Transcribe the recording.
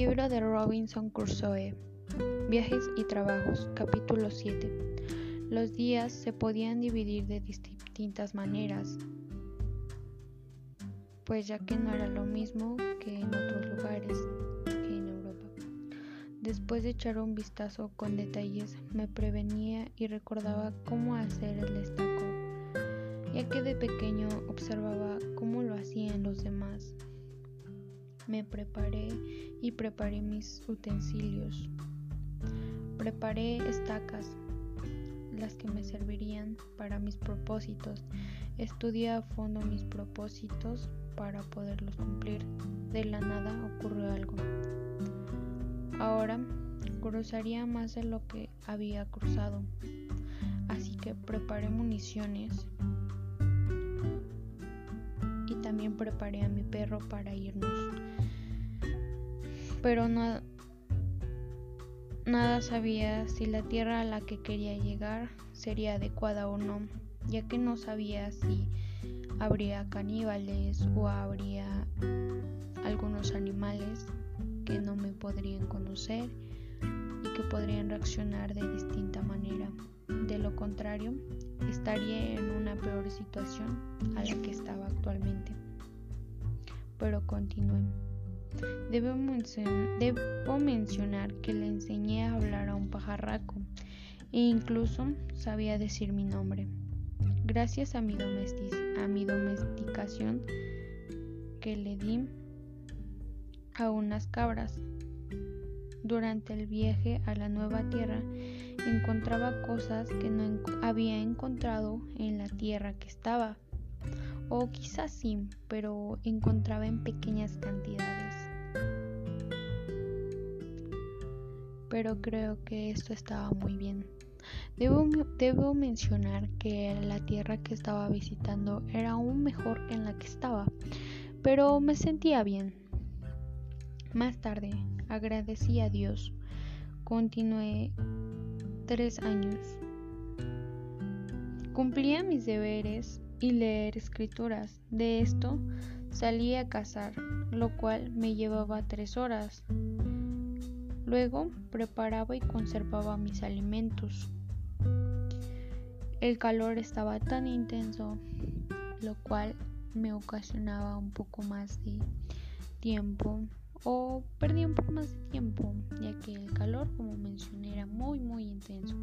de Robinson Crusoe. Viajes y trabajos. Capítulo 7. Los días se podían dividir de distintas maneras, pues ya que no era lo mismo que en otros lugares que en Europa. Después de echar un vistazo con detalles, me prevenía y recordaba cómo hacer el destaco, ya que de pequeño observaba cómo me preparé y preparé mis utensilios. Preparé estacas, las que me servirían para mis propósitos. Estudié a fondo mis propósitos para poderlos cumplir. De la nada ocurrió algo. Ahora cruzaría más de lo que había cruzado. Así que preparé municiones y también preparé a mi perro para irnos pero nada sabía si la tierra a la que quería llegar sería adecuada o no, ya que no sabía si habría caníbales o habría algunos animales que no me podrían conocer y que podrían reaccionar de distinta manera. De lo contrario, estaría en una peor situación a la que estaba actualmente. Pero continué. Debo, mencionar que le enseñé a hablar a un pajarraco e incluso sabía decir mi nombre. Gracias a mi, domesticación que le di a unas cabras. Durante el viaje a la nueva tierra encontraba cosas que no había encontrado en la tierra que estaba. O quizás sí, pero encontraba en pequeñas cantidades. Pero creo que esto estaba muy bien. Debo, debo, mencionar que la tierra que estaba visitando era aún mejor que en la que estaba, pero me sentía bien. Más tarde, agradecí a Dios. Continué tres años. Cumplía mis deberes y leer escrituras. De esto salí a cazar, lo cual me llevaba tres horas. Luego preparaba y conservaba mis alimentos. El calor estaba tan intenso, lo cual me ocasionaba un poco más de tiempo o perdí un poco más de tiempo, ya que el calor, como mencioné, era muy muy intenso.